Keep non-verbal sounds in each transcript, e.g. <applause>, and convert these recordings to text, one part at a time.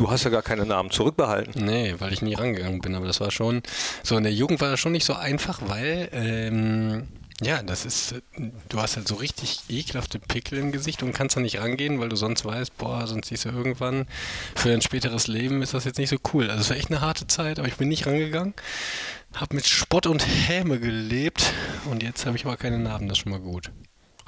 Du hast ja gar keine Namen zurückbehalten. Nee, weil ich nie rangegangen bin. Aber das war schon, so in der Jugend war das schon nicht so einfach, weil, ähm, ja, das ist, du hast halt so richtig ekelhafte Pickel im Gesicht und kannst da nicht rangehen, weil du sonst weißt, boah, sonst siehst du irgendwann, für dein späteres Leben ist das jetzt nicht so cool. Also es war echt eine harte Zeit, aber ich bin nicht rangegangen. Hab mit Spott und Häme gelebt und jetzt habe ich aber keine Narben, das ist schon mal gut.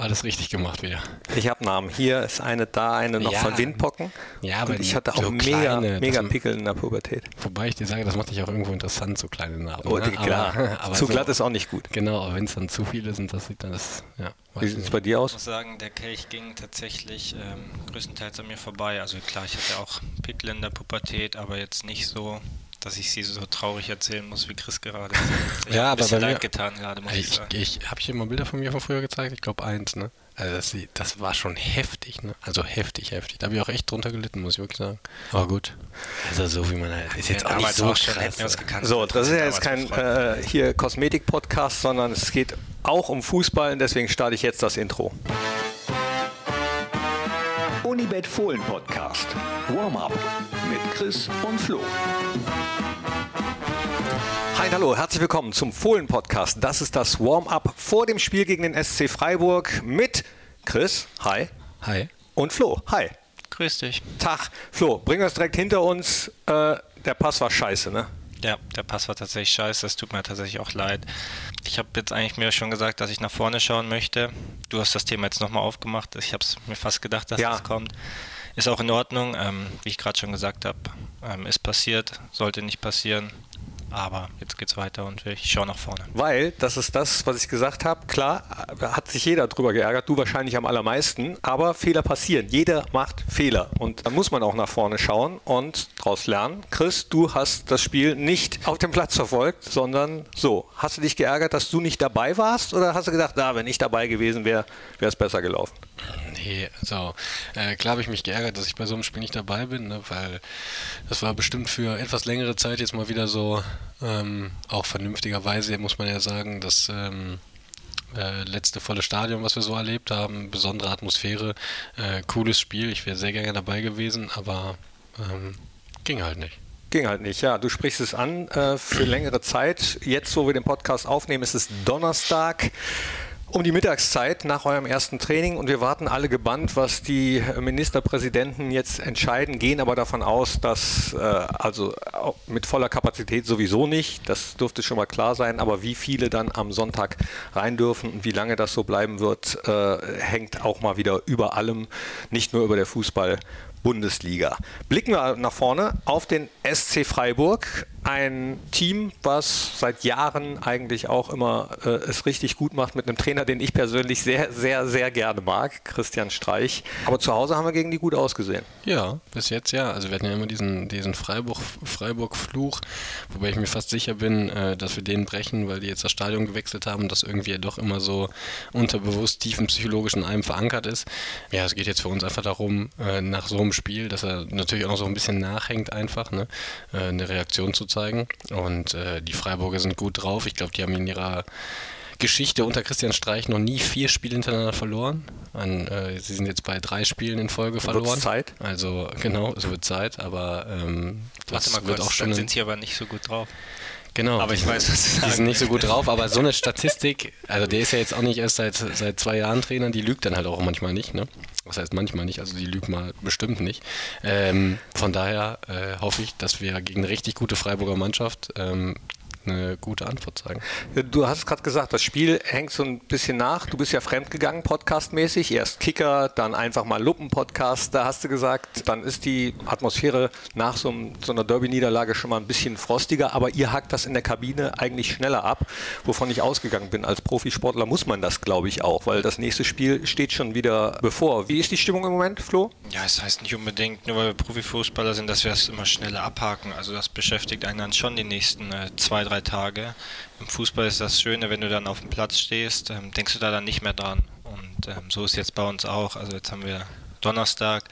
Alles richtig gemacht wieder. Ich habe Namen. Hier ist eine, da eine noch Ja. von Windpocken. Ja, aber Und ich hatte auch so mega, kleine, mega Pickel in der Pubertät. Wobei ich dir sage, das macht dich auch irgendwo interessant, so kleine Narben. Oh, ne? klar. Aber, <laughs> aber Zu so, glatt ist auch nicht gut. Genau, aber wenn es dann zu viele sind, das sieht dann das, ja. Wie sieht es bei dir Ich aus? muss sagen, der Kelch ging tatsächlich ähm, größtenteils an mir vorbei. Also klar, ich hatte auch Pickel in der Pubertät, aber jetzt nicht so, dass ich sie so traurig erzählen muss wie Chris gerade. <laughs> Ich Ja, aber bei mir- leid getan gerade, muss ich, Ich, sagen. ich habe ich dir mal Bilder von mir von früher gezeigt? Ich glaube eins, ne? Also das, das war schon heftig, ne? Also heftig, heftig. Da habe ich auch echt drunter gelitten, muss ich wirklich sagen. Aber gut. Also so wie man halt. Ist jetzt auch nicht so auch schon, krass. gekannt. So, das ist ja jetzt kein äh, hier Kosmetik-Podcast, sondern es geht auch um Fußball und deswegen starte ich jetzt das Intro. Unibet Fohlen Podcast. Warm-up mit Chris und Flo. Hi, hallo, herzlich willkommen zum Fohlen-Podcast. Das ist das Warm-up vor dem Spiel gegen den SC Freiburg mit Chris, hi, Hi. und Flo, hi. Grüß dich. Tag, Flo, bringen wir es direkt hinter uns. Äh, der Pass war scheiße, ne? Ja, der Pass war tatsächlich scheiße. Das tut mir tatsächlich auch leid. Ich habe jetzt eigentlich mir schon gesagt, dass ich nach vorne schauen möchte. Du hast das Thema jetzt nochmal aufgemacht. Ich habe es mir fast gedacht, dass Ja. das kommt. Ist auch in Ordnung. Ähm, wie ich gerade schon gesagt habe, ähm, ist passiert, sollte nicht passieren. Aber jetzt geht's weiter und ich schaue nach vorne. Weil, das ist das, was ich gesagt habe. Klar, äh, hat sich jeder drüber geärgert, du wahrscheinlich am allermeisten, aber Fehler passieren. Jeder macht Fehler und dann muss man auch nach vorne schauen und daraus lernen. Chris, du hast das Spiel nicht auf dem Platz verfolgt, sondern so. Hast du dich geärgert, dass du nicht dabei warst oder hast du gedacht, na, wenn ich dabei gewesen wäre, wäre es besser gelaufen? Nee, so. Äh, klar habe ich mich geärgert, dass ich bei so einem Spiel nicht dabei bin, ne, weil das war bestimmt für etwas längere Zeit jetzt mal wieder so, ähm, auch vernünftigerweise muss man ja sagen, das ähm, äh, letzte volle Stadion, was wir so erlebt haben, besondere Atmosphäre, äh, cooles Spiel, ich wäre sehr gerne dabei gewesen, aber ähm, ging halt nicht. Ging halt nicht, ja. Du sprichst es an äh, für längere Zeit. Jetzt, wo wir den Podcast aufnehmen, ist es Donnerstag um die Mittagszeit nach eurem ersten Training und wir warten alle gebannt, was die Ministerpräsidenten jetzt entscheiden, gehen aber davon aus, dass äh, also mit voller Kapazität sowieso nicht, das dürfte schon mal klar sein, aber wie viele dann am Sonntag rein dürfen und wie lange das so bleiben wird, äh, hängt auch mal wieder über allem, nicht nur über der Fußball. Bundesliga. Blicken wir nach vorne auf den SC Freiburg, ein Team, was seit Jahren eigentlich auch immer äh, es richtig gut macht mit einem Trainer, den ich persönlich sehr, sehr, sehr gerne mag, Christian Streich. Aber zu Hause haben wir gegen die gut ausgesehen. Ja, bis jetzt ja. Also wir hatten ja immer diesen, diesen Freiburg, Freiburg-Fluch, wobei ich mir fast sicher bin, äh, dass wir den brechen, weil die jetzt das Stadion gewechselt haben und das irgendwie ja doch immer so unterbewusst tiefen psychologisch in einem verankert ist. Ja, es geht jetzt für uns einfach darum, äh, nach so einem Spiel, dass er natürlich auch noch so ein bisschen nachhängt einfach, ne, äh, eine Reaktion zu zeigen. Und äh, die Freiburger sind gut drauf. Ich glaube, die haben in ihrer Geschichte unter Christian Streich noch nie vier Spiele hintereinander verloren. An, äh, sie sind jetzt bei drei Spielen in Folge verloren. Zeit. Also genau, es wird Zeit, aber ähm, das Warte mal wird kurz, auch schon dann sind sie aber nicht so gut drauf. Genau. Aber ich weiß, was Die sagen sind nicht so gut drauf, aber so eine Statistik, also der ist ja jetzt auch nicht erst seit, seit zwei Jahren Trainer, die lügt dann halt auch manchmal nicht, ne? Das heißt manchmal nicht, also die lügt mal bestimmt nicht. Ähm, von daher äh, hoffe ich, dass wir gegen eine richtig gute Freiburger Mannschaft ähm, eine gute Antwort zeigen. Du hast gerade gesagt, das Spiel hängt so ein bisschen nach. Du bist ja fremdgegangen, podcastmäßig. Erst Kicker, dann einfach mal Luppen-Podcast. Da hast du gesagt, dann ist die Atmosphäre nach so, so einer Derby-Niederlage schon mal ein bisschen frostiger. Aber ihr hakt das in der Kabine eigentlich schneller ab, wovon ich ausgegangen bin. Als Profisportler muss man das, glaube ich, auch, weil das nächste Spiel steht schon wieder bevor. Wie ist die Stimmung im Moment, Flo? Ja, es heißt nicht unbedingt, nur weil wir Profifußballer sind, dass wir es immer schneller abhaken. Also das beschäftigt einen dann schon die nächsten äh, zwei, drei Tage. Im Fußball ist das Schöne, wenn du dann auf dem Platz stehst, ähm, denkst du da dann nicht mehr dran. Und ähm, so ist jetzt bei uns auch. Also jetzt haben wir Donnerstag.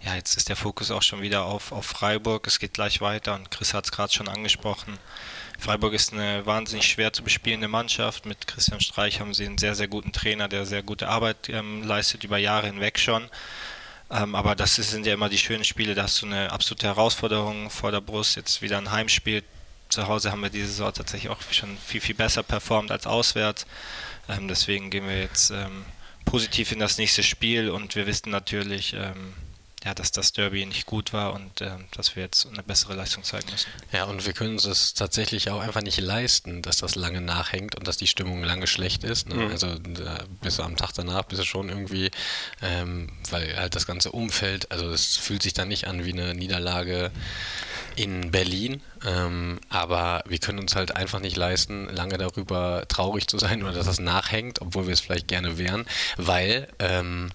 Ja, jetzt ist der Fokus auch schon wieder auf, auf Freiburg. Es geht gleich weiter und Chris hat es gerade schon angesprochen. Freiburg ist eine wahnsinnig schwer zu bespielende Mannschaft. Mit Christian Streich haben sie einen sehr, sehr guten Trainer, der sehr gute Arbeit ähm, leistet über Jahre hinweg schon. Ähm, aber das sind ja immer die schönen Spiele, da hast du eine absolute Herausforderung vor der Brust. Jetzt wieder ein Heimspiel. Zu Hause haben wir diese Saison tatsächlich auch schon viel, viel besser performt als auswärts. Ähm, deswegen gehen wir jetzt ähm, positiv in das nächste Spiel und wir wissen natürlich, ähm, ja, dass das Derby nicht gut war und äh, dass wir jetzt eine bessere Leistung zeigen müssen. Ja, und wir können uns das tatsächlich auch einfach nicht leisten, dass das lange nachhängt und dass die Stimmung lange schlecht ist. Ne? Mhm. Also da bis am Tag danach bist du schon irgendwie, ähm, weil halt das ganze Umfeld, also es fühlt sich dann nicht an wie eine Niederlage in Berlin, ähm, aber wir können uns halt einfach nicht leisten, lange darüber traurig zu sein oder dass das nachhängt, obwohl wir es vielleicht gerne wären, weil ähm,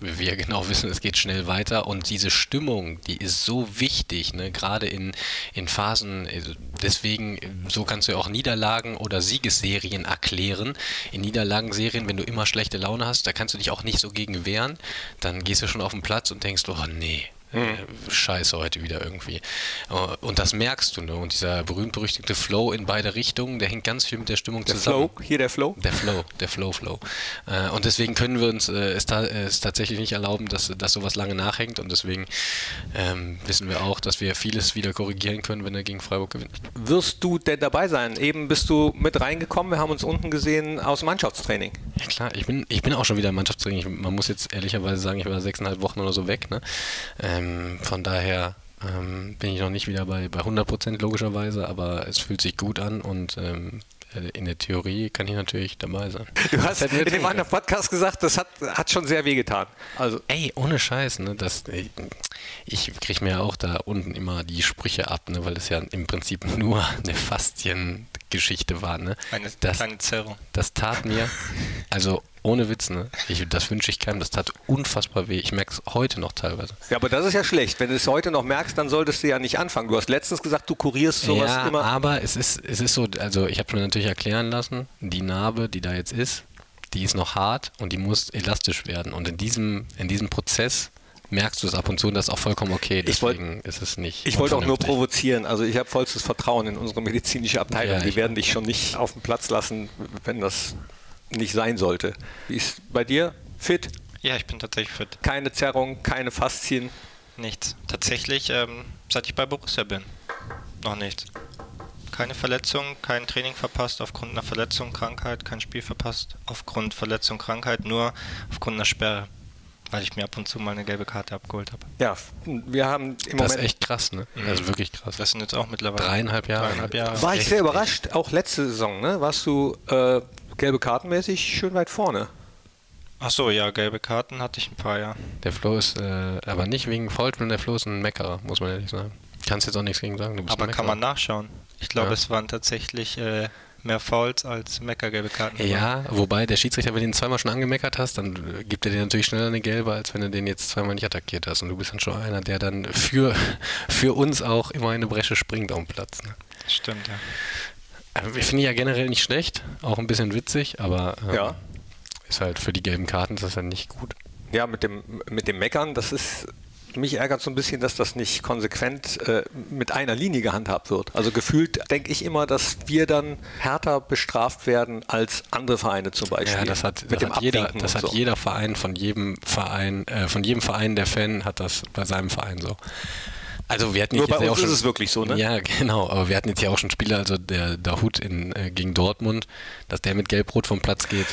wir genau wissen, es geht schnell weiter und diese Stimmung, die ist so wichtig, ne? gerade in, in Phasen, also deswegen, so kannst du auch Niederlagen oder Siegesserien erklären. In Niederlagenserien, wenn du immer schlechte Laune hast, da kannst du dich auch nicht so gegen wehren, dann gehst du schon auf den Platz und denkst, oh nee. Scheiße heute wieder irgendwie. Äh, und das merkst du, ne? Und dieser berühmt-berüchtigte Flow in beide Richtungen, der hängt ganz viel mit der Stimmung der zusammen. Flow, hier der Flow? Der Flow, der Flow-Flow. Äh, und deswegen können wir uns es, es, tatsächlich nicht erlauben, dass, dass sowas lange nachhängt. Und deswegen ähm, wissen wir auch, dass wir vieles wieder korrigieren können, wenn er gegen Freiburg gewinnt. Wirst du denn dabei sein? Eben bist du mit reingekommen, wir haben uns unten gesehen aus Mannschaftstraining. Ja klar, ich bin, ich bin auch schon wieder im Mannschaftstraining. Ich, man muss jetzt ehrlicherweise sagen, ich war sechseinhalb Wochen oder so weg. Ne? Ähm, ähm, von daher ähm, bin ich noch nicht wieder bei, bei 100 Prozent logischerweise, aber es fühlt sich gut an und ähm, in der Theorie kann ich natürlich dabei sein. <laughs> Du hast in dem anderen Podcast gesagt, das hat, hat schon sehr wehgetan. Also. Ey, ohne Scheiß, ne? Das, ich, ich kriege mir auch da unten immer die Sprüche ab, ne? weil das ja im Prinzip <laughs> nur eine Fasziengeschichte war. Ne? Eine das, kleine Zerrung. Das tat mir, also ohne Witz, ne? Ich, das wünsche ich keinem. Das tat unfassbar weh. Ich merke es heute noch teilweise. Ja, aber das ist ja schlecht. Wenn du es heute noch merkst, dann solltest du ja nicht anfangen. Du hast letztens gesagt, du kurierst sowas ja, immer. aber es ist, es ist so, also ich habe mir natürlich erklären lassen, die Narbe, die da jetzt ist, die ist noch hart und die muss elastisch werden. Und in diesem, in diesem Prozess merkst du es ab und zu und das ist auch vollkommen okay. Deswegen wollt, ist es nicht. Ich wollte auch nur provozieren. Also ich habe vollstes Vertrauen in unsere medizinische Abteilung. Ja, die werden dich schon nicht auf den Platz lassen, wenn das nicht sein sollte. Wie ist bei dir? Fit? Ja, ich bin tatsächlich fit. Keine Zerrung, keine Faszien? Nichts. Tatsächlich, ähm, seit ich bei Borussia bin. Noch nichts. Keine Verletzung, kein Training verpasst aufgrund einer Verletzung, Krankheit, kein Spiel verpasst aufgrund Verletzung, Krankheit, nur aufgrund einer Sperre weil ich mir ab und zu mal eine gelbe Karte abgeholt habe. Ja, wir haben im das Moment. Das ist echt krass, ne? Mhm. Also wirklich krass. Das sind jetzt auch mittlerweile dreieinhalb Jahre. Dreieinhalb Jahre. War ich sehr überrascht, auch letzte Saison, ne? Warst du äh, gelbe Kartenmäßig schön weit vorne. Ach so, ja, gelbe Karten hatte ich ein paar, ja. Der Flo ist, äh, aber nicht wegen Faultman, der Flo ist ein Meckerer, muss man ehrlich sagen. Kannst jetzt auch nichts gegen sagen. aber kann man nachschauen. Ich glaube, ja. es waren tatsächlich äh, mehr Fouls als Mecker-gelbe Karten. Ja, wobei der Schiedsrichter, wenn du ihn zweimal schon angemeckert hast, dann gibt er dir natürlich schneller eine gelbe, als wenn du den jetzt zweimal nicht attackiert hast. Und du bist dann schon einer, der dann für, <laughs> für uns auch immer in eine Bresche springt auf dem Platz. Ne? Stimmt, ja. Ich finde ja generell nicht schlecht, auch ein bisschen witzig, aber ähm, ja. ist halt für die gelben Karten ist das halt nicht gut. Ja, mit dem, mit dem Meckern, das ist, mich ärgert so ein bisschen, dass das nicht konsequent äh, mit einer Linie gehandhabt wird. Also gefühlt denke ich immer, dass wir dann härter bestraft werden als andere Vereine zum Beispiel. Ja, das hat, das hat jeder, das hat so. jeder Verein von jedem Verein, äh, von jedem Verein der Fan hat das bei seinem Verein so. Also wir hatten Nur bei uns ja auch schon, ist es wirklich so, ne? Ja, genau. Aber wir hatten jetzt ja auch schon Spieler, also der Dahut in, äh, gegen Dortmund, dass der mit Gelb-Rot vom Platz geht.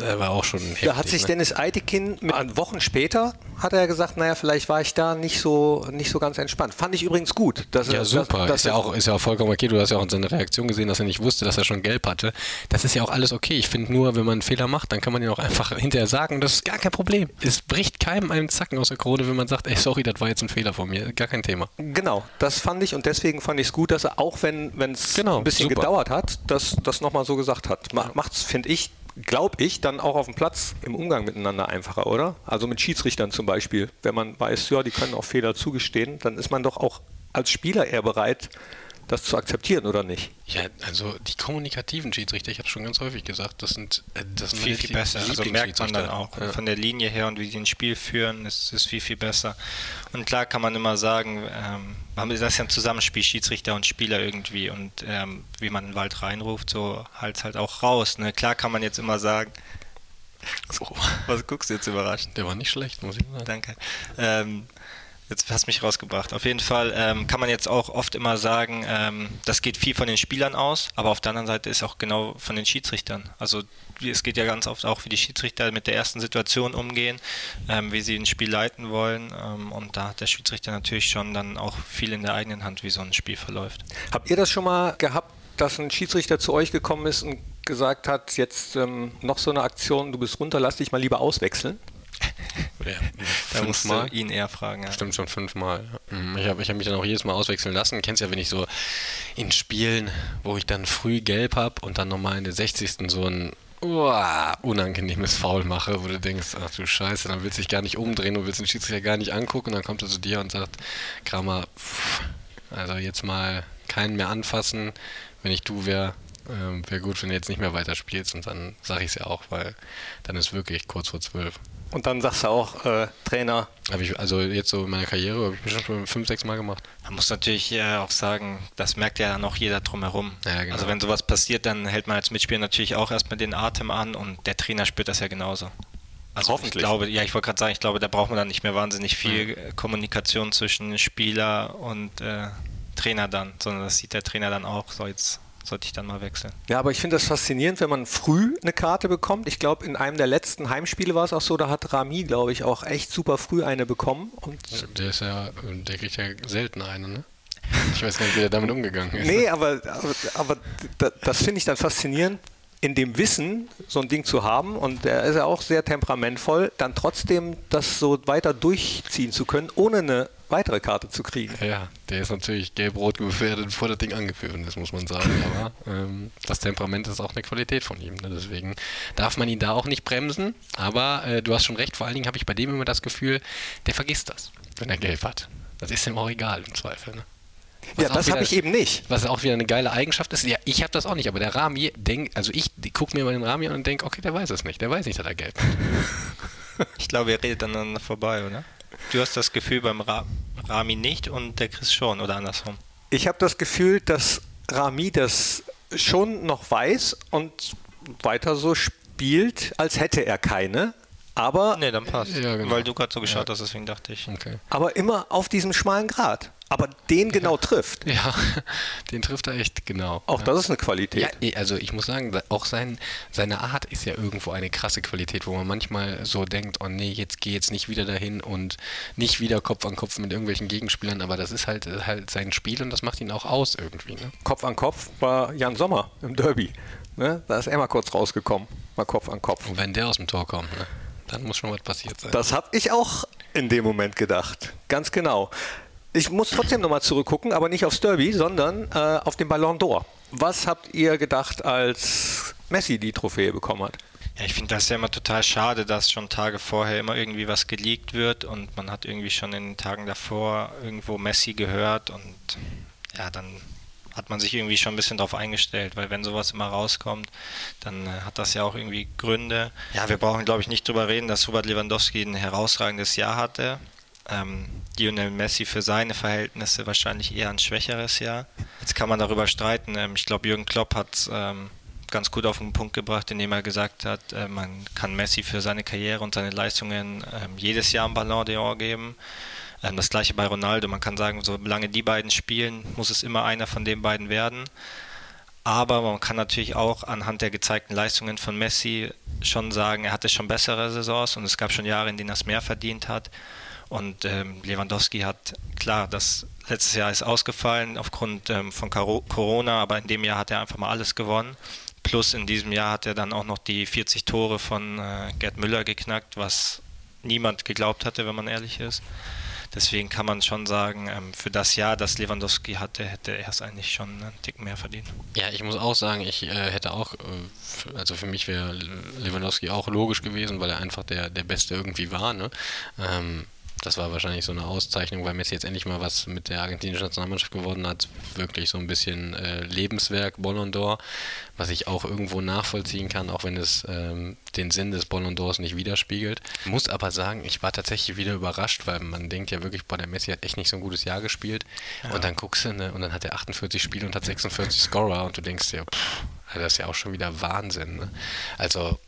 Der war auch schon heftig, Da hat sich ne? Dennis Eitekin Wochen später hat er gesagt, naja, vielleicht war ich da nicht so nicht so ganz entspannt. Fand ich übrigens gut. Dass ja, er, super. Dass, dass ist, ja auch, ist ja auch vollkommen okay. Du hast ja auch in seiner Reaktion gesehen, dass er nicht wusste, dass er schon gelb hatte. Das ist ja auch alles okay. Ich finde nur, wenn man einen Fehler macht, dann kann man ihn auch einfach <laughs> hinterher sagen. Das ist gar kein Problem. Es bricht keinem einen Zacken aus der Krone, wenn man sagt, ey, sorry, das war jetzt ein Fehler von mir. Gar kein Thema. Genau, das fand ich und deswegen fand ich es gut, dass er auch wenn es genau, ein bisschen super. gedauert hat, das, das nochmal so gesagt hat. Macht es, finde ich, glaube ich, dann auch auf dem Platz im Umgang miteinander einfacher, oder? Also mit Schiedsrichtern zum Beispiel. Wenn man weiß, ja, die können auch Fehler zugestehen, dann ist man doch auch als Spieler eher bereit, das zu akzeptieren oder nicht? Ja, also die kommunikativen Schiedsrichter, ich habe schon ganz häufig gesagt, das sind, äh, das sind viel, viel besser. Also merkt man dann auch ja. von der Linie her und wie sie ein Spiel führen, ist es viel, viel besser. Und klar kann man immer sagen, ähm, das ist ja ein Zusammenspiel, Schiedsrichter und Spieler irgendwie und ähm, wie man in den Wald reinruft, so halt halt auch raus. Ne? Klar kann man jetzt immer sagen, So. <laughs> Was guckst du jetzt überrascht? Der war nicht schlecht, muss ich sagen. Danke. Ähm, Jetzt hast du mich rausgebracht. Auf jeden Fall ähm, kann man jetzt auch oft immer sagen, ähm, das geht viel von den Spielern aus, aber auf der anderen Seite ist auch genau von den Schiedsrichtern. Also es geht ja ganz oft auch, wie die Schiedsrichter mit der ersten Situation umgehen, ähm, wie sie ein Spiel leiten wollen. Ähm, und da hat der Schiedsrichter natürlich schon dann auch viel in der eigenen Hand, wie so ein Spiel verläuft. Habt ihr das schon mal gehabt, dass ein Schiedsrichter zu euch gekommen ist und gesagt hat, jetzt ähm, noch so eine Aktion, du bist runter, lass dich mal lieber auswechseln? Ja, da musst du ihn eher fragen. Ja. Stimmt schon fünfmal. Mhm. Ich habe ich hab mich dann auch jedes Mal auswechseln lassen. Kennst ja, wenn ich so in Spielen, wo ich dann früh gelb habe und dann nochmal in der 60. so ein uah, unangenehmes Foul mache, wo du denkst, ach du Scheiße, dann willst du dich gar nicht umdrehen und willst den Schiedsrichter gar nicht angucken und dann kommt er zu dir und sagt, Kramer, pff, also jetzt mal keinen mehr anfassen, wenn ich du wäre, ähm, wäre gut, wenn du jetzt nicht mehr weiterspielst und dann sage ich es ja auch, weil dann ist wirklich kurz vor zwölf. Und dann sagst du auch, äh, Trainer. Habe ich, also jetzt so in meiner Karriere, habe ich bestimmt schon fünf, sechs Mal gemacht. Man muss natürlich äh, auch sagen, das merkt ja dann auch jeder drumherum. Ja, genau. Also wenn sowas passiert, dann hält man als Mitspieler natürlich auch erstmal den Atem an und der Trainer spürt das ja genauso. Also Hoffentlich. Ich glaube, ja, ich wollte gerade sagen, ich glaube, da braucht man dann nicht mehr wahnsinnig viel mhm. Kommunikation zwischen Spieler und äh, Trainer dann, sondern das sieht der Trainer dann auch. So, jetzt sollte ich dann mal wechseln. Ja, aber ich finde das faszinierend, wenn man früh eine Karte bekommt. Ich glaube, in einem der letzten Heimspiele war es auch so, da hat Rami, glaube ich, auch echt super früh eine bekommen. Und der ist ja, der kriegt ja selten eine, ne? Ich weiß nicht, wie er damit umgegangen ist. Nee, aber, aber, aber das finde ich dann faszinierend, in dem Wissen, so ein Ding zu haben, und er ist ja auch sehr temperamentvoll, dann trotzdem das so weiter durchziehen zu können, ohne eine weitere Karte zu kriegen. Ja, der ist natürlich gelb-rot gefährdet, bevor das Ding angeführt ist, muss man sagen. Aber ähm, das Temperament ist auch eine Qualität von ihm. Ne? Deswegen darf man ihn da auch nicht bremsen. Aber äh, du hast schon recht, vor allen Dingen habe ich bei dem immer das Gefühl, der vergisst das, wenn er gelb hat. Das ist ihm auch egal im Zweifel. Ne? Was ja, das habe ich eben nicht. Was auch wieder eine geile Eigenschaft ist. Ja, ich habe das auch nicht, aber der Rami denkt, also ich gucke mir mal den Rami an und denke, okay, der weiß es nicht. Der weiß nicht, dass er gelb hat. <laughs> ich glaube, er redet aneinander vorbei, oder? Du hast das Gefühl beim Ra Rami nicht und der Chris schon, oder andersrum? Ich habe das Gefühl, dass Rami das schon noch weiß und weiter so spielt, als hätte er keine. Aber. Nee, dann passt. Ja, genau. Weil du gerade so geschaut ja. hast, deswegen dachte ich. Okay. Aber immer auf diesem schmalen Grad aber den genau ja. trifft. Ja, <laughs> den trifft er echt genau. Auch ja. das ist eine Qualität. Ja, eh, also ich muss sagen, auch sein, seine Art ist ja irgendwo eine krasse Qualität, wo man manchmal so denkt, oh nee, jetzt geh jetzt nicht wieder dahin und nicht wieder Kopf an Kopf mit irgendwelchen Gegenspielern, aber das ist halt, halt sein Spiel und das macht ihn auch aus irgendwie. Ne? Kopf an Kopf war Jan Sommer im Derby. Ne? Da ist er mal kurz rausgekommen, mal Kopf an Kopf. Und wenn der aus dem Tor kommt, ne? dann muss schon was passiert sein. Das habe ich auch in dem Moment gedacht. Ganz genau. Ich muss trotzdem nochmal zurückgucken, aber nicht aufs Derby, sondern äh, auf den Ballon d'Or. Was habt ihr gedacht, als Messi die Trophäe bekommen hat? Ja, ich finde das ja immer total schade, dass schon Tage vorher immer irgendwie was geleakt wird und man hat irgendwie schon in den Tagen davor irgendwo Messi gehört und ja, dann hat man sich irgendwie schon ein bisschen darauf eingestellt, weil wenn sowas immer rauskommt, dann äh, hat das ja auch irgendwie Gründe. Ja, wir brauchen, glaube ich, nicht drüber reden, dass Robert Lewandowski ein herausragendes Jahr hatte ähm, Lionel Messi für seine Verhältnisse wahrscheinlich eher ein schwächeres Jahr. Jetzt kann man darüber streiten. Ähm, ich glaube, Jürgen Klopp hat ähm, ganz gut auf den Punkt gebracht, indem er gesagt hat, äh, man kann Messi für seine Karriere und seine Leistungen äh, jedes Jahr ein Ballon d'Or geben. Ähm, das gleiche bei Ronaldo. Man kann sagen, solange die beiden spielen, muss es immer einer von den beiden werden. Aber man kann natürlich auch anhand der gezeigten Leistungen von Messi schon sagen, er hatte schon bessere Saisons und es gab schon Jahre, in denen er es mehr verdient hat. Und ähm, Lewandowski hat, klar, das letztes Jahr ist ausgefallen aufgrund ähm, von Corona, aber in dem Jahr hat er einfach mal alles gewonnen. Plus in diesem Jahr hat er dann auch noch die 40 Tore von äh, Gerd Müller geknackt, was niemand geglaubt hatte, wenn man ehrlich ist. Deswegen kann man schon sagen, ähm, für das Jahr, das Lewandowski hatte, hätte er es eigentlich schon einen Tick mehr verdient. Ja, ich muss auch sagen, ich äh, hätte auch, äh, also für mich wäre Lewandowski auch logisch gewesen, weil er einfach der, der Beste irgendwie war. Ne? Das war wahrscheinlich so eine Auszeichnung, weil Messi jetzt endlich mal was mit der argentinischen Nationalmannschaft geworden hat. Wirklich so ein bisschen äh, Lebenswerk Ballon d'Or, was ich auch irgendwo nachvollziehen kann, auch wenn es ähm, den Sinn des Ballon d'Ors nicht widerspiegelt. Muss aber sagen, ich war tatsächlich wieder überrascht, weil man denkt ja wirklich, boah, der Messi hat echt nicht so ein gutes Jahr gespielt. Ja. Und dann guckst du, ne, und dann hat er 48 Spiele und hat 46 Scorer und du denkst dir, pff, das ist ja auch schon wieder Wahnsinn. Ne? Also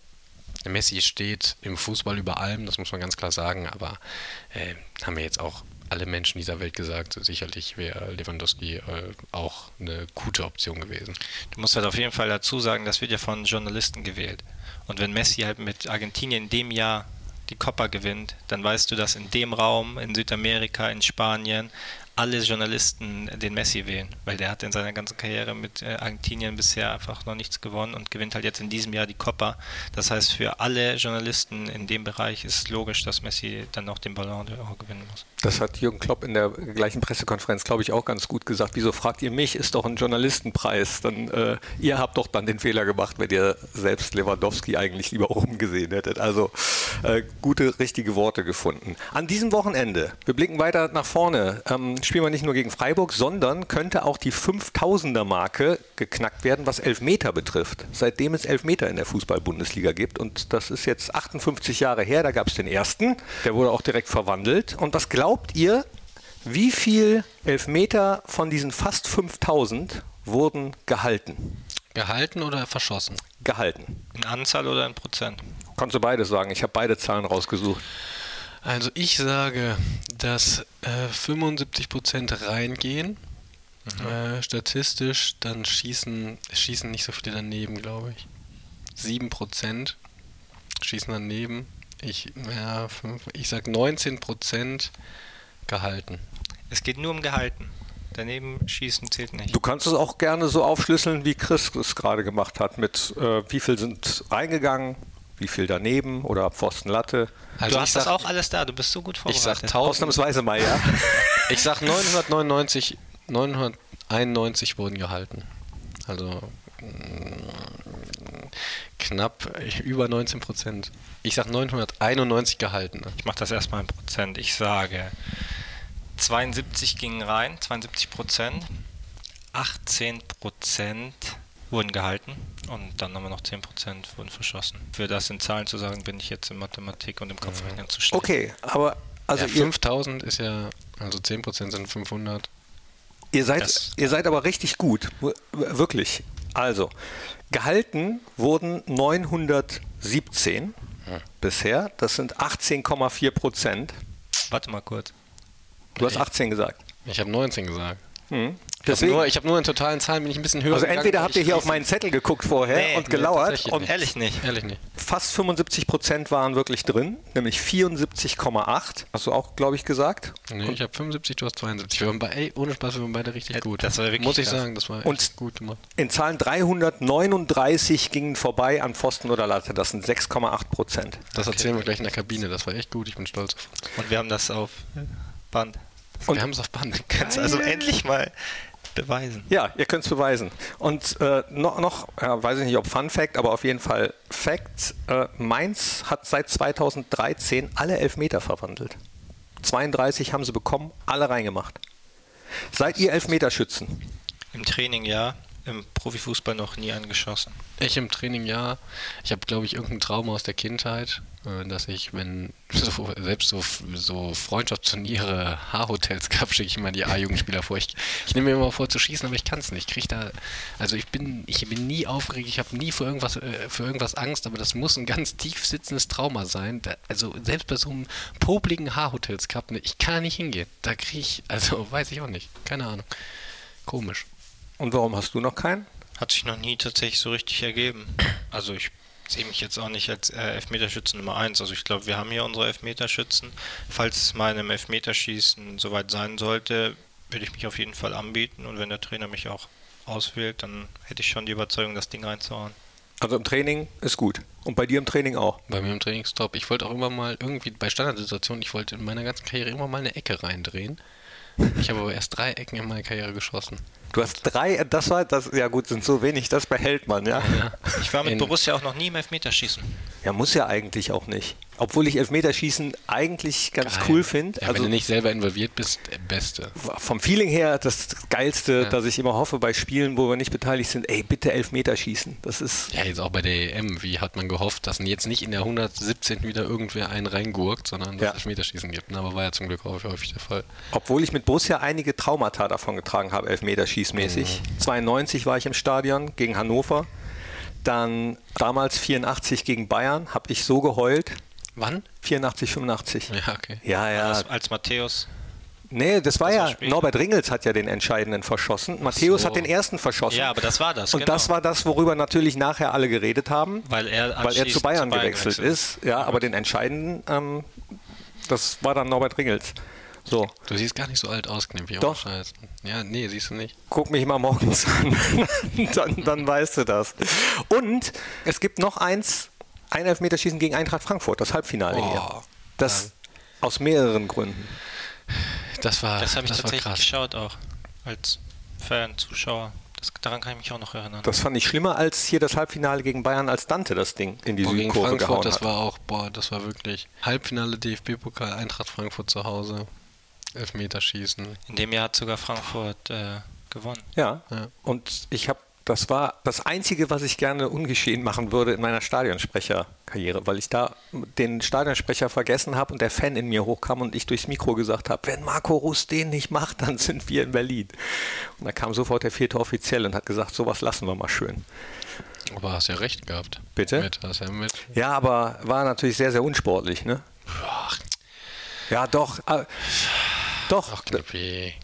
Messi steht im Fußball über allem, das muss man ganz klar sagen, aber äh, haben wir jetzt auch alle Menschen dieser Welt gesagt, sicherlich wäre Lewandowski äh, auch eine gute Option gewesen. Du musst halt auf jeden Fall dazu sagen, das wird ja von Journalisten gewählt. Und wenn Messi halt mit Argentinien in dem Jahr die Copa gewinnt, dann weißt du, dass in dem Raum, in Südamerika, in Spanien, alle Journalisten den Messi wählen, weil der hat in seiner ganzen Karriere mit äh, Argentinien bisher einfach noch nichts gewonnen und gewinnt halt jetzt in diesem Jahr die Copa. Das heißt, für alle Journalisten in dem Bereich ist logisch, dass Messi dann noch den Ballon d'Or gewinnen muss. Das hat Jürgen Klopp in der gleichen Pressekonferenz, glaube ich, auch ganz gut gesagt. Wieso fragt ihr mich? Ist doch ein Journalistenpreis. Dann, äh, ihr habt doch dann den Fehler gemacht, wenn ihr selbst Lewandowski eigentlich lieber rumgesehen hättet. Also äh, gute, richtige Worte gefunden. An diesem Wochenende, wir blicken weiter nach vorne, ähm, spielen wir nicht nur gegen Freiburg, sondern könnte auch die 5000er-Marke geknackt werden, was Elfmeter betrifft. Seitdem es Elfmeter in der Fußball-Bundesliga gibt. Und das ist jetzt 58 Jahre her, da gab es den ersten. Der wurde auch direkt verwandelt. Und was glaubt ihr, wie viel Elfmeter von diesen fast 5000 wurden gehalten? Gehalten oder verschossen? Gehalten. In Anzahl oder in Prozent? Kannst du beides sagen. Ich habe beide Zahlen rausgesucht. Also ich sage, dass äh, 75% reingehen. Mhm. Äh, statistisch dann schießen, schießen nicht so viele daneben, glaube ich. 7% schießen daneben. Ich, ja, fünf, ich sag 19% gehalten. Es geht nur um gehalten. Daneben schießen zählt nicht. Du kannst es auch gerne so aufschlüsseln, wie Chris es gerade gemacht hat, mit äh, wie viel sind reingegangen, wie viel daneben oder Pfostenlatte. Also du hast sag, das auch alles da, du bist so gut vorbereitet. Ich sag 1000, Ausnahmsweise mal, ja. <laughs> ich sag 999, 991 wurden gehalten. Also mm, knapp über 19 Prozent. Ich sag 991 gehalten. Ich mache das erstmal in Prozent. Ich sage 72 gingen rein, 72 Prozent. 18 Prozent wurden gehalten und dann haben wir noch 10% wurden verschossen. Für das in Zahlen zu sagen, bin ich jetzt in Mathematik und im Kopfrechnen zu schlecht. Okay, aber also ja, 5000 ist ja, also 10% sind 500. Ihr seid, ihr seid aber richtig gut, wirklich. Also, gehalten wurden 917 hm. bisher, das sind 18,4 Prozent. Warte mal kurz. Du hast 18 gesagt. Ich habe 19 gesagt. Hm. Deswegen, ich habe nur, hab nur in totalen Zahlen bin ich ein bisschen höher. Also entweder habt ihr hier auf meinen Zettel geguckt vorher nee, und gelauert nee, und ehrlich nicht. Ehrlich nicht. Fast 75 Prozent waren wirklich drin, nämlich 74,8. Hast du auch, glaube ich, gesagt? Nee, und ich habe 75, du hast 72. Wir waren bei, ey, ohne Spaß, wir waren beide richtig ja, gut. Das war wirklich Muss ich sagen, das war und gut gemacht. In Zahlen 339 gingen vorbei an Pfosten oder Latte. Das sind 6,8 Prozent. Das okay. erzählen wir gleich in der Kabine. Das war echt gut. Ich bin stolz. Und wir haben das auf Band. Und wir haben es auf Band. Also endlich mal beweisen. Ja, ihr könnt es beweisen. Und äh, noch, noch äh, weiß ich nicht, ob Fun Fact, aber auf jeden Fall Fact: äh, Mainz hat seit 2013 alle Elfmeter verwandelt. 32 haben sie bekommen, alle reingemacht. Seid ihr Elfmeterschützen? Im Training ja, im Profifußball noch nie angeschossen. Ich im Training ja. Ich habe, glaube ich, irgendein Trauma aus der Kindheit, äh, dass ich, wenn <laughs> so, selbst so, so Freundschaftsturniere, Haarhotels gab, schicke ich immer die A-Jugendspieler vor. Ich, ich nehme mir immer vor zu schießen, aber ich kann es nicht. Krieg da, also ich bin, ich bin nie aufgeregt, ich habe nie für irgendwas, äh, für irgendwas Angst, aber das muss ein ganz tief sitzendes Trauma sein. Da, also selbst bei so einem popligen Haarhotels Cup, ne, ich kann da nicht hingehen. Da kriege ich, also weiß ich auch nicht. Keine Ahnung. Komisch. Und warum hast du noch keinen? Hat sich noch nie tatsächlich so richtig ergeben. Also ich sehe mich jetzt auch nicht als äh, Elfmeterschützen Nummer 1. Also ich glaube, wir haben hier unsere Elfmeterschützen. Falls es mal im Elfmeterschießen soweit sein sollte, würde ich mich auf jeden Fall anbieten. Und wenn der Trainer mich auch auswählt, dann hätte ich schon die Überzeugung, das Ding reinzuhauen. Also im Training ist gut. Und bei dir im Training auch? Bei mir im Training ist top. Ich wollte auch immer mal irgendwie bei Standardsituationen, ich wollte in meiner ganzen Karriere immer mal eine Ecke reindrehen. Ich habe aber erst drei Ecken in meiner Karriere geschossen. Du hast drei, das war das, ja gut, sind so wenig, das behält man, ja. ja. Ich war mit in, Borussia auch noch nie im Elfmeterschießen. Ja, muss ja eigentlich auch nicht. Obwohl ich Elfmeterschießen eigentlich ganz Geil. cool finde. Ja, also, wenn du nicht selber involviert bist, beste. Vom Feeling her das Geilste, ja. dass ich immer hoffe bei Spielen, wo wir nicht beteiligt sind, ey, bitte Elfmeterschießen. Das ist. Ja, jetzt auch bei der EM, wie hat man gehofft, dass jetzt nicht in der 117. wieder irgendwer einen reingurkt, sondern dass ja. es Elfmeterschießen gibt. Aber war ja zum Glück häufig der Fall. Obwohl ich mit Borussia einige Traumata davon getragen habe, Elfmeterschießmäßig. Mhm. 92 war ich im Stadion gegen Hannover Dann damals 84 gegen Bayern, habe ich so geheult. Wann? 84, 85. Ja, okay. Ja, ja. Als, als Matthäus. Nee, das war Das ja, war. Norbert Ringels hat ja den entscheidenden verschossen. Matthäus so. hat den ersten verschossen. Ja, aber das war das. Und genau. das war das, worüber natürlich nachher alle geredet haben, weil er, weil er anschließend zu Bayern, gewechselt, ist. Ja, aber den entscheidenden, ähm, das war dann Norbert Ringels. So, Du siehst gar nicht so alt aus, Knippi. Doch. Scheiße. Ja, nee, siehst du nicht. guck mich mal morgens an. <laughs> dann, dann weißt du das. Und es gibt noch eins, ein Elfmeterschießen gegen Eintracht Frankfurt, das Halbfinale Oh, hier. Das aus mehreren Gründen. Das war, Das habe ich war tatsächlich krass. geschaut auch. Als Fan, Zuschauer. Das, daran kann ich mich auch noch erinnern. Das fand ich schlimmer als hier das Halbfinale gegen Bayern, als Dante das Ding in die Boah, gegen Südkurve gehauen Frankfurt, das hat. war auch, boah, das war wirklich Halbfinale DFB-Pokal, Eintracht Frankfurt zu Hause, Elfmeterschießen. In dem Jahr hat sogar Frankfurt äh, gewonnen. Ja. Ja. Und ich habe, das war das Einzige, was ich gerne ungeschehen machen würde in meiner Stadionsprecherkarriere, weil ich da den Stadionsprecher vergessen habe und der Fan in mir hochkam und ich durchs Mikro gesagt habe, wenn Marco Rus den nicht macht, dann sind wir in Berlin. Und da kam sofort der vierte Offiziell und hat gesagt, sowas lassen wir mal schön. Aber hast ja recht gehabt. Bitte? Mit, ja mit. Ja, aber war natürlich sehr, sehr unsportlich, ne? Ach, Ja, doch. Äh, doch. ach Knippi.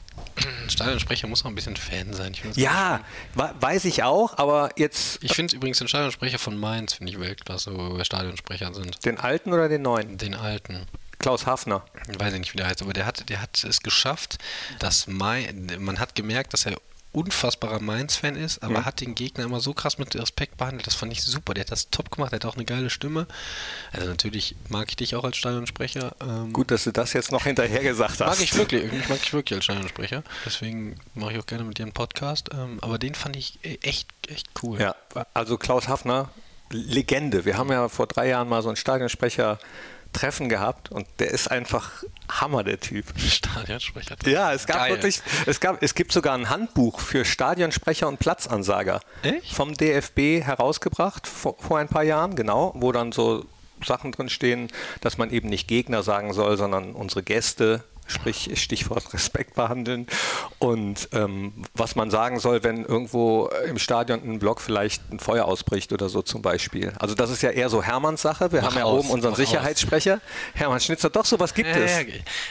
Ein Stadionsprecher muss auch ein bisschen Fan sein. Ich Ja, weiß ich auch, aber jetzt Ich finde übrigens den Stadionsprecher von Mainz, finde ich Weltklasse, wo wir Stadionsprecher sind. den alten oder den neuen? Den alten. Klaus Hafner. Ich weiß nicht, wie der heißt, aber der hat, der hat es geschafft, dass Mai, man hat gemerkt, dass er unfassbarer Mainz-Fan ist, aber hat den Gegner immer so krass mit Respekt behandelt. Das fand ich super. Der hat das top gemacht, der hat auch eine geile Stimme. Also natürlich mag ich dich auch als Stadionsprecher. Ähm, Gut, dass du das jetzt noch hinterher gesagt hast. Mag ich wirklich, ich mag ich wirklich als Stadionsprecher. Deswegen mache ich auch gerne mit dir einen Podcast. Ähm, aber den fand ich e- echt, echt cool. Ja, also Klaus Hafner, Legende. Wir haben ja vor drei Jahren mal so einen Stadionsprecher-Treffen gehabt und der ist einfach Hammer, der Typ. Stadionsprecher. Ja, es gab Geil. wirklich, es gab, es gibt sogar ein Handbuch für Stadionsprecher und Platzansager Echt? vom DFB herausgebracht vor, vor ein paar Jahren, genau, wo dann so Sachen drin stehen, dass man eben nicht Gegner sagen soll, sondern unsere Gäste, sprich Stichwort <laughs> Respekt behandeln und ähm, was man sagen soll, wenn irgendwo im Stadion ein Block vielleicht ein Feuer ausbricht oder so zum Beispiel. Also das ist ja eher so Hermanns Sache. Wir Mach haben ja aus, oben unseren mach aus. Sicherheitssprecher, Hermann Schnitzer. Doch, sowas gibt Ja, es. ja,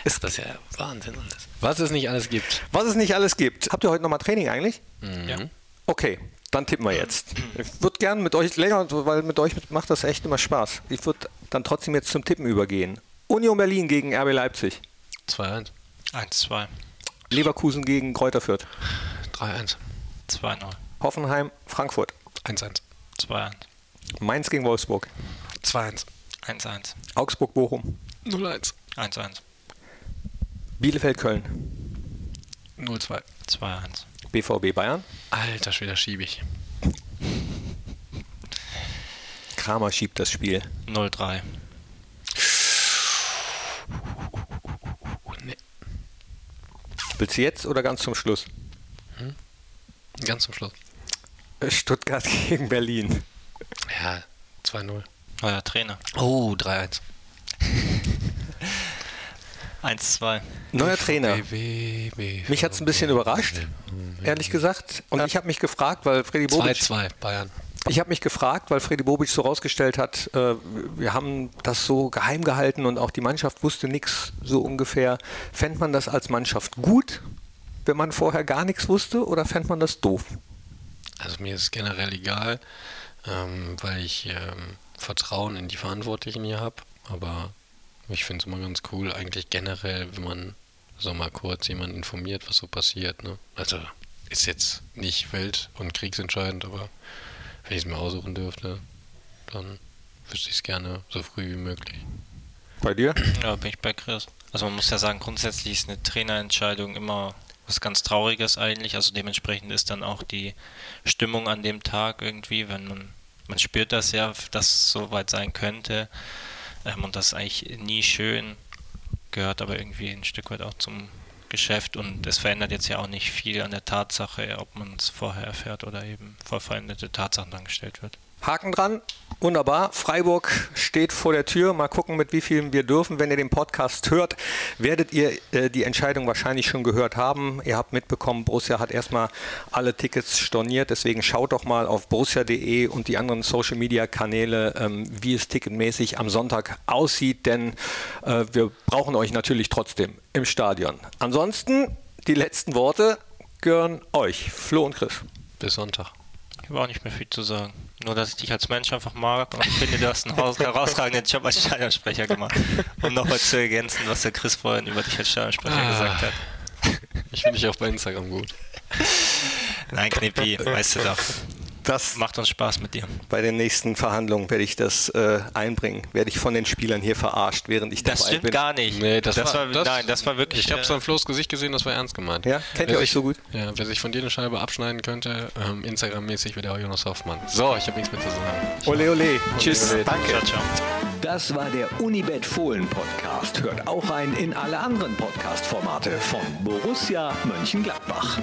ist das ja Wahnsinn alles. Was es nicht alles gibt. Was es nicht alles gibt. Habt ihr heute nochmal Training eigentlich? Ja. Okay, dann tippen wir jetzt. Ich würde gerne mit euch länger, weil mit euch macht das echt immer Spaß. Ich würde dann trotzdem jetzt zum Tippen übergehen. Union Berlin gegen RB Leipzig. 2-1. 1-2. Leverkusen gegen Kräuter Fürth. 3-1. 2-0. Hoffenheim, Frankfurt. 1-1. 2-1. Mainz gegen Wolfsburg. 2-1. 1-1. Augsburg, Bochum. 0-1. 1-1. Bielefeld, Köln. 0-2. 2-1. BVB, Bayern. Alter Schwede, schieb ich. Kramer schiebt das Spiel. 0-3. Willst du jetzt oder ganz zum Schluss? Ganz zum Schluss. Stuttgart <laughs> gegen Berlin. Ja, 2-0. Euer Trainer. Oh, 3-1. 1-2. <laughs> Neuer Trainer. Mich hat es ein bisschen überrascht, ehrlich gesagt. Und ich habe mich gefragt, weil Freddy Bobic... 2-2, Bayern. Ich habe mich gefragt, weil Freddy Bobic so rausgestellt hat, äh, wir haben das so geheim gehalten und auch die Mannschaft wusste nichts so ungefähr. Fände man das als Mannschaft gut, wenn man vorher gar nichts wusste, oder fände man das doof? Also mir ist generell egal, ähm, weil ich ähm, Vertrauen in die Verantwortlichen hier habe. Aber ich finde es immer ganz cool, eigentlich generell, wenn man so mal kurz jemanden informiert, was so passiert. Ne? Also ist jetzt nicht welt- und kriegsentscheidend, aber wenn ich es mir aussuchen dürfte, dann wüsste ich es gerne so früh wie möglich. Bei dir? Ja, bin ich bei Chris. Also man muss ja sagen, grundsätzlich ist eine Trainerentscheidung immer was ganz Trauriges eigentlich. Also dementsprechend ist dann auch die Stimmung an dem Tag irgendwie, wenn man, man spürt das ja, dass es so weit sein könnte. Ähm, und das ist eigentlich nie schön, gehört aber irgendwie ein Stück weit auch zum Geschäft und es verändert jetzt ja auch nicht viel an der Tatsache, ob man es vorher erfährt oder eben vor veränderte Tatsachen dann gestellt wird. Haken dran. Wunderbar. Freiburg steht vor der Tür. Mal gucken, mit wie vielen wir dürfen. Wenn ihr den Podcast hört, werdet ihr äh, die Entscheidung wahrscheinlich schon gehört haben. Ihr habt mitbekommen, Borussia hat erstmal alle Tickets storniert. Deswegen schaut doch mal auf borussia.de und die anderen Social Media Kanäle, ähm, wie es ticketmäßig am Sonntag aussieht. Denn äh, wir brauchen euch natürlich trotzdem im Stadion. Ansonsten, die letzten Worte gehören euch, Flo und Chris. Bis Sonntag. Ich habe auch nicht mehr viel zu sagen. Nur, dass ich dich als Mensch einfach mag und ich finde, du hast einen herausragenden Job als Stadionsprecher gemacht. Um nochmal zu ergänzen, was der Chris vorhin über dich als Stadionsprecher ah. gesagt hat. Ich finde dich auch bei Instagram gut. Nein, Knippi, weißt du doch. Das macht uns Spaß mit dir. Bei den nächsten Verhandlungen werde ich das äh, einbringen. Werde ich von den Spielern hier verarscht, während ich das dabei bin. Das stimmt gar nicht. Nee, das, das war, das, nein, das war wirklich. Ich habe es an Flo's Gesicht gesehen, das war ernst gemeint. Ja, kennt wer ihr euch so gut? Ja, wer sich von dir eine Scheibe abschneiden könnte, ähm, Instagram-mäßig wäre der Jonas Hoffmann. So, ich habe nichts mehr zu sagen. Ole, ole. Tschüss. Ole. Danke. Ciao, ciao. Das war der Unibet Fohlen Podcast. Hört auch ein in alle anderen Podcast-Formate von Borussia Mönchengladbach.